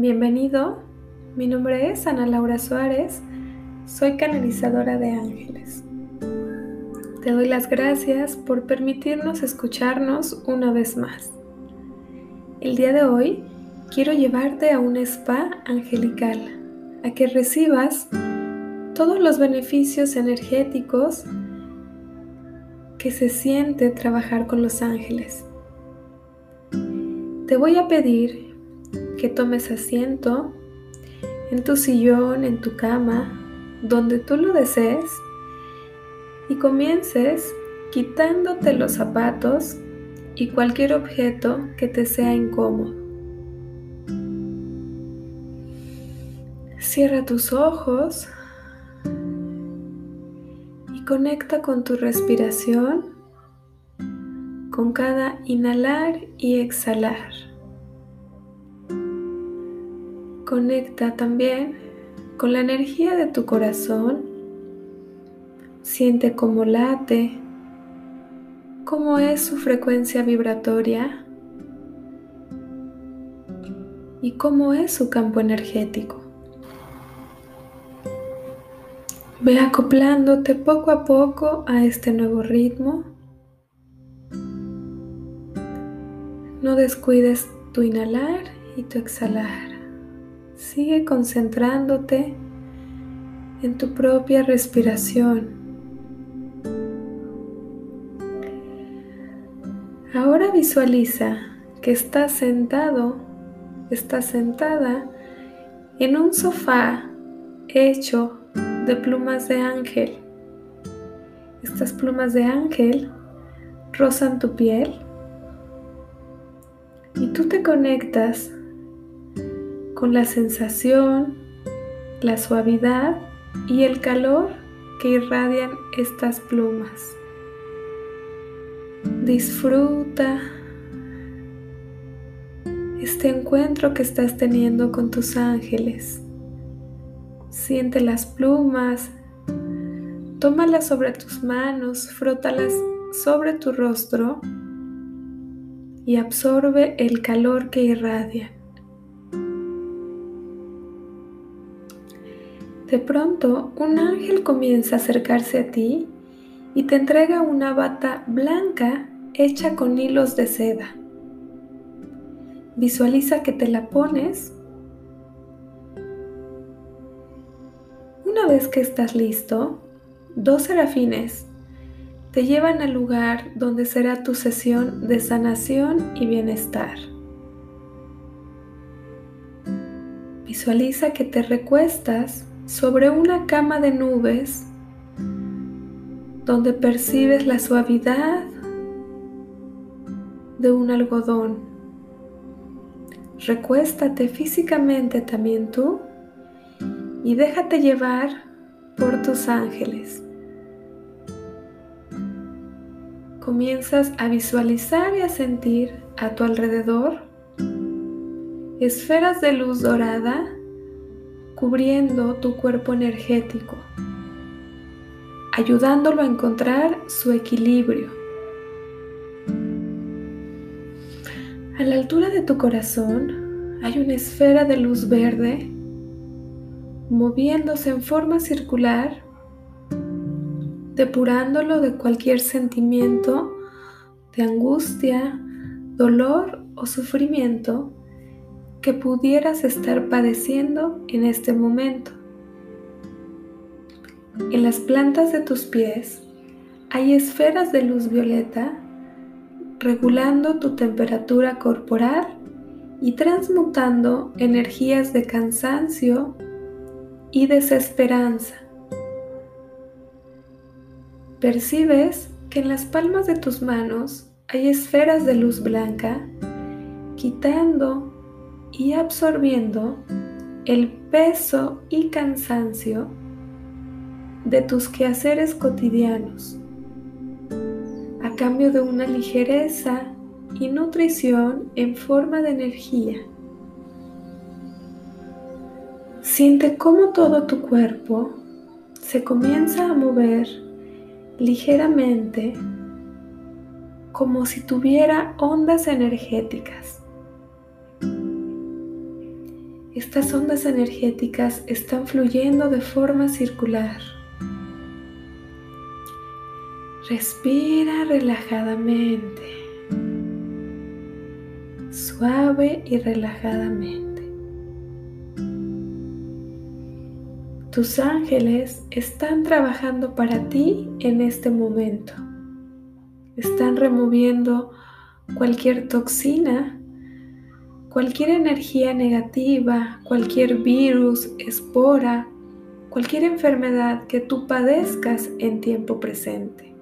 Bienvenido, mi nombre es Ana Laura Suárez, soy canalizadora de ángeles. Te doy las gracias por permitirnos escucharnos una vez más. El día de hoy quiero llevarte a un spa angelical, a que recibas todos los beneficios energéticos que se siente trabajar con los ángeles. Te voy a pedir que tomes asiento en tu sillón, en tu cama, donde tú lo desees, y comiences quitándote los zapatos y cualquier objeto que te sea incómodo. Cierra tus ojos y conecta con tu respiración con cada inhalar y exhalar. Conecta también con la energía de tu corazón. Siente cómo late, cómo es su frecuencia vibratoria y cómo es su campo energético. Ve acoplándote poco a poco a este nuevo ritmo. No descuides tu inhalar y tu exhalar. Sigue concentrándote en tu propia respiración. Ahora visualiza que estás sentado, estás sentada en un sofá hecho de plumas de ángel. Estas plumas de ángel rozan tu piel y tú te conectas con la sensación, la suavidad y el calor que irradian estas plumas. Disfruta este encuentro que estás teniendo con tus ángeles. Siente las plumas, tómalas sobre tus manos, frótalas sobre tu rostro y absorbe el calor que irradian. De pronto, un ángel comienza a acercarse a ti y te entrega una bata blanca hecha con hilos de seda. Visualiza que te la pones. Una vez que estás listo, dos serafines te llevan al lugar donde será tu sesión de sanación y bienestar. Visualiza que te recuestas sobre una cama de nubes donde percibes la suavidad de un algodón. Recuéstate físicamente también tú y déjate llevar por tus ángeles. Comienzas a visualizar y a sentir a tu alrededor esferas de luz dorada cubriendo tu cuerpo energético, ayudándolo a encontrar su equilibrio. A la altura de tu corazón hay una esfera de luz verde moviéndose en forma circular, depurándolo de cualquier sentimiento de angustia, dolor o sufrimiento que pudieras estar padeciendo en este momento. En las plantas de tus pies hay esferas de luz violeta regulando tu temperatura corporal y transmutando energías de cansancio y desesperanza. Percibes que en las palmas de tus manos hay esferas de luz blanca quitando y absorbiendo el peso y cansancio de tus quehaceres cotidianos a cambio de una ligereza y nutrición en forma de energía. Siente cómo todo tu cuerpo se comienza a mover ligeramente como si tuviera ondas energéticas estas ondas energéticas están fluyendo de forma circular. Respira relajadamente, suave y relajadamente. Tus ángeles están trabajando para ti en este momento. Están removiendo cualquier toxina, cualquier energía negativa, cualquier virus, espora, cualquier enfermedad que tú padezcas en tiempo presente.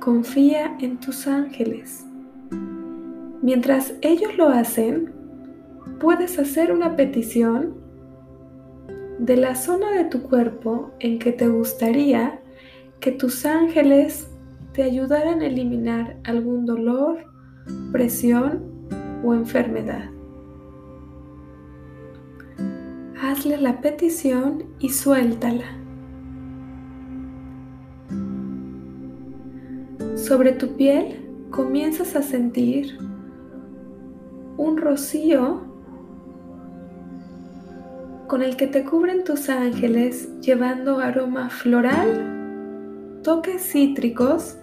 Confía en tus ángeles. Mientras ellos lo hacen, puedes hacer una petición de la zona de tu cuerpo en que te gustaría que tus ángeles te ayudaran a eliminar algún dolor, presión o enfermedad. Hazle la petición y suéltala. Sobre tu piel comienzas a sentir un rocío con el que te cubren tus ángeles llevando aroma floral, toques cítricos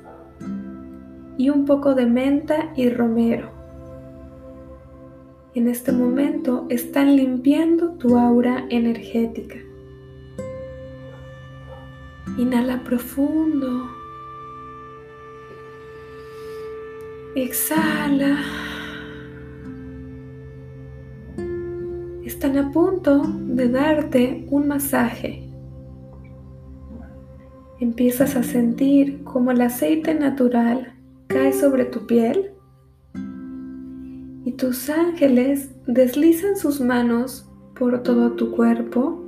y un poco de menta y romero. En este momento están limpiando tu aura energética. Inhala profundo. Exhala. Están a punto de darte un masaje. Empiezas a sentir como el aceite natural cae sobre tu piel y tus ángeles deslizan sus manos por todo tu cuerpo.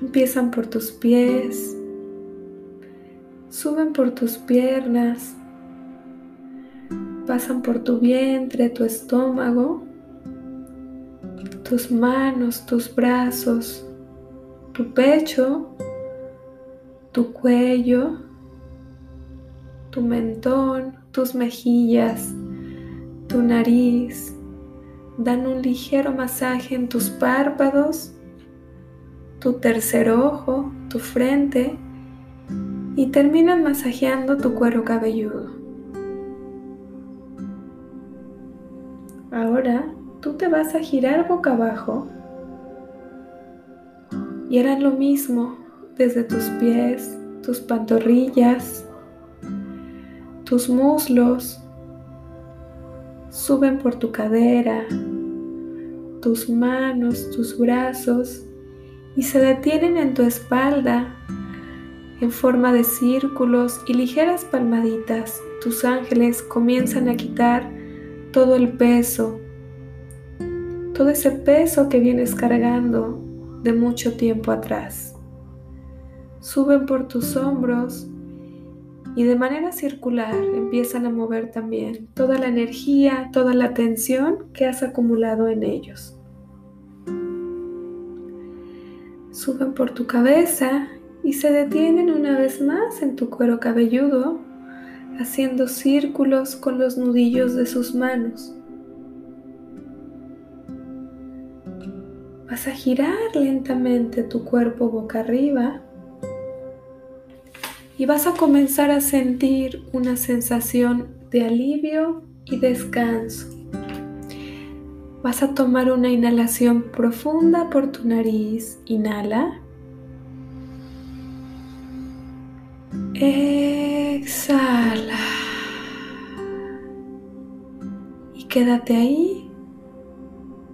Empiezan por tus pies, suben por tus piernas, pasan por tu vientre, tu estómago, tus manos, tus brazos, tu pecho, tu cuello, tu mentón, tus mejillas, tu nariz. Dan un ligero masaje en tus párpados, tu tercer ojo, tu frente y terminan masajeando tu cuero cabelludo. Ahora tú te vas a girar boca abajo y harán lo mismo desde tus pies, tus pantorrillas, tus muslos, suben por tu cadera, tus manos, tus brazos y se detienen en tu espalda en forma de círculos y ligeras palmaditas. Tus ángeles comienzan a quitar todo el peso, todo ese peso que vienes cargando de mucho tiempo atrás. Suben por tus hombros y de manera circular empiezan a mover también toda la energía, toda la tensión que has acumulado en ellos. Suben por tu cabeza y se detienen una vez más en tu cuero cabelludo haciendo círculos con los nudillos de sus manos. Vas a girar lentamente tu cuerpo boca arriba y vas a comenzar a sentir una sensación de alivio y descanso. Vas a tomar una inhalación profunda por tu nariz. Inhala. Exhala. Y quédate ahí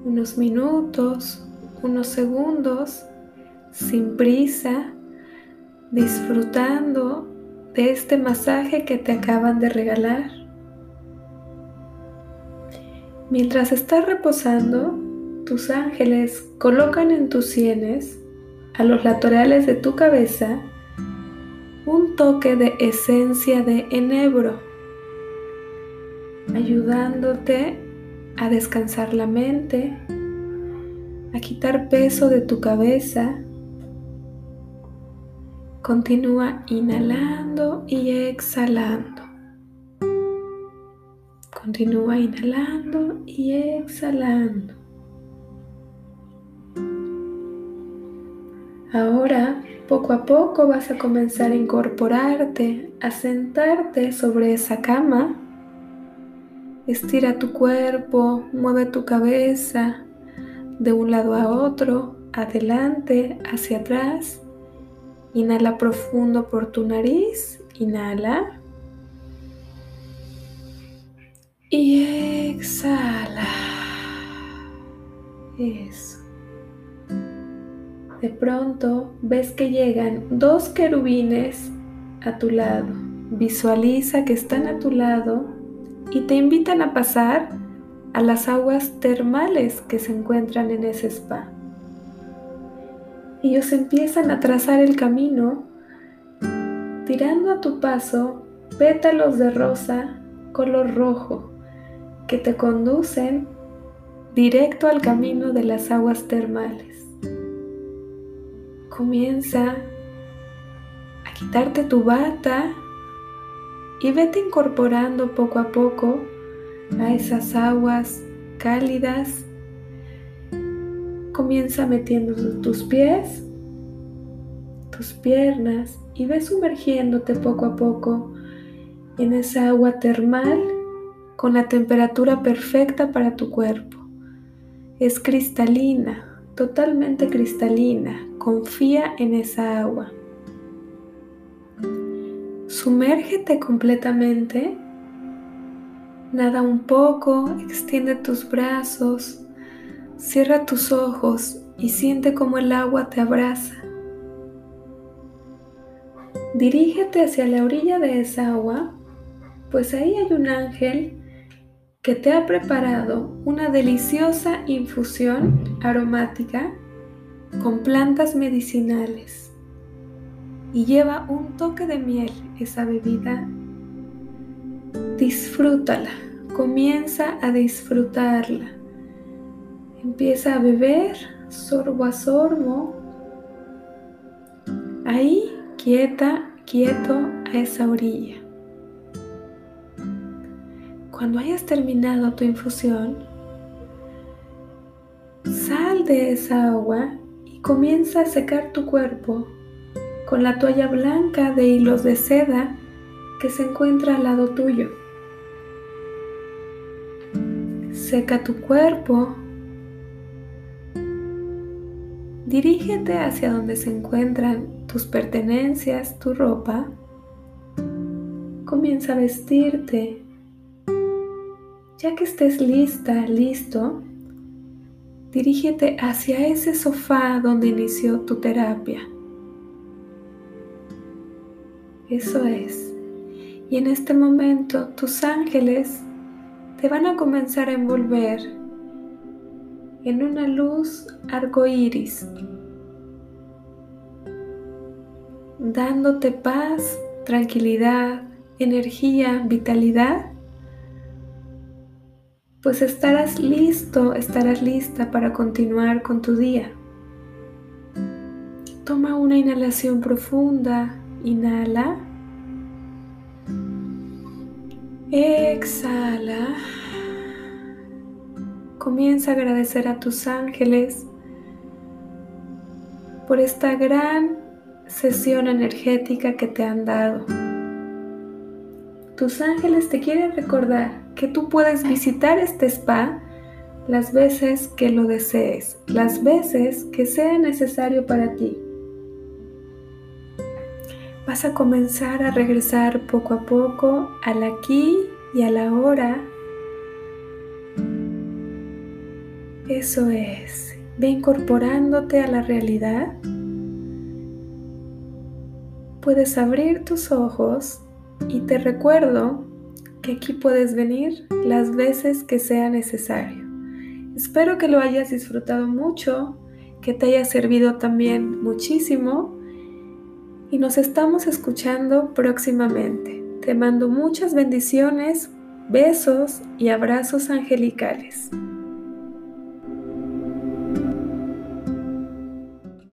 unos minutos, unos segundos, sin prisa, disfrutando de este masaje que te acaban de regalar. Mientras estás reposando, tus ángeles colocan en tus sienes, a los laterales de tu cabeza, un toque de esencia de enebro, ayudándote a descansar la mente, a quitar peso de tu cabeza. Continúa inhalando y exhalando. Continúa inhalando y exhalando. Ahora, poco a poco vas a comenzar a incorporarte, a sentarte sobre esa cama. Estira tu cuerpo, mueve tu cabeza de un lado a otro, adelante, hacia atrás Inhala profundo por tu nariz, inhala. Y exhala. Eso. De pronto ves que llegan dos querubines a tu lado. Visualiza que están a tu lado y te invitan a pasar a las aguas termales que se encuentran en ese spa. Ellos empiezan a trazar el camino, tirando a tu paso pétalos de rosa color rojo que te conducen directo al camino de las aguas termales. Comienza a quitarte tu bata y vete incorporando poco a poco a esas aguas cálidas. Comienza metiendo tus pies, tus piernas y ve sumergiéndote poco a poco en esa agua termal con la temperatura perfecta para tu cuerpo. Es cristalina, totalmente cristalina. Confía en esa agua. Sumérgete completamente. Nada un poco, extiende tus brazos, cierra tus ojos y siente como el agua te abraza. Dirígete hacia la orilla de esa agua, pues ahí hay un ángel que te ha preparado una deliciosa infusión aromática con plantas medicinales y lleva un toque de miel esa bebida. Disfrútala, comienza a disfrutarla. Empieza a beber sorbo a sorbo. Ahí, quieta, quieto a esa orilla. Cuando hayas terminado tu infusión, sal de esa agua y comienza a secar tu cuerpo con la toalla blanca de hilos de seda que se encuentra al lado tuyo. Seca tu cuerpo. Dirígete hacia donde se encuentran tus pertenencias, tu ropa. Comienza a vestirte ya que estés lista, listo, dirígete hacia ese sofá donde inició tu terapia. Eso es. Y en este momento tus ángeles te van a comenzar a envolver en una luz arcoíris, dándote paz, tranquilidad, energía, vitalidad pues estarás listo, estarás lista para continuar con tu día. Toma una inhalación profunda, inhala. Exhala. Comienza a agradecer a tus ángeles por esta gran sesión energética que te han dado. Tus ángeles te quieren recordar que tú puedes visitar este spa las veces que lo desees, las veces que sea necesario para ti. Vas a comenzar a regresar poco a poco al aquí y a la hora. Eso es, ve incorporándote a la realidad. Puedes abrir tus ojos y te recuerdo que aquí puedes venir las veces que sea necesario. Espero que lo hayas disfrutado mucho, que te haya servido también muchísimo y nos estamos escuchando próximamente. Te mando muchas bendiciones, besos y abrazos angelicales.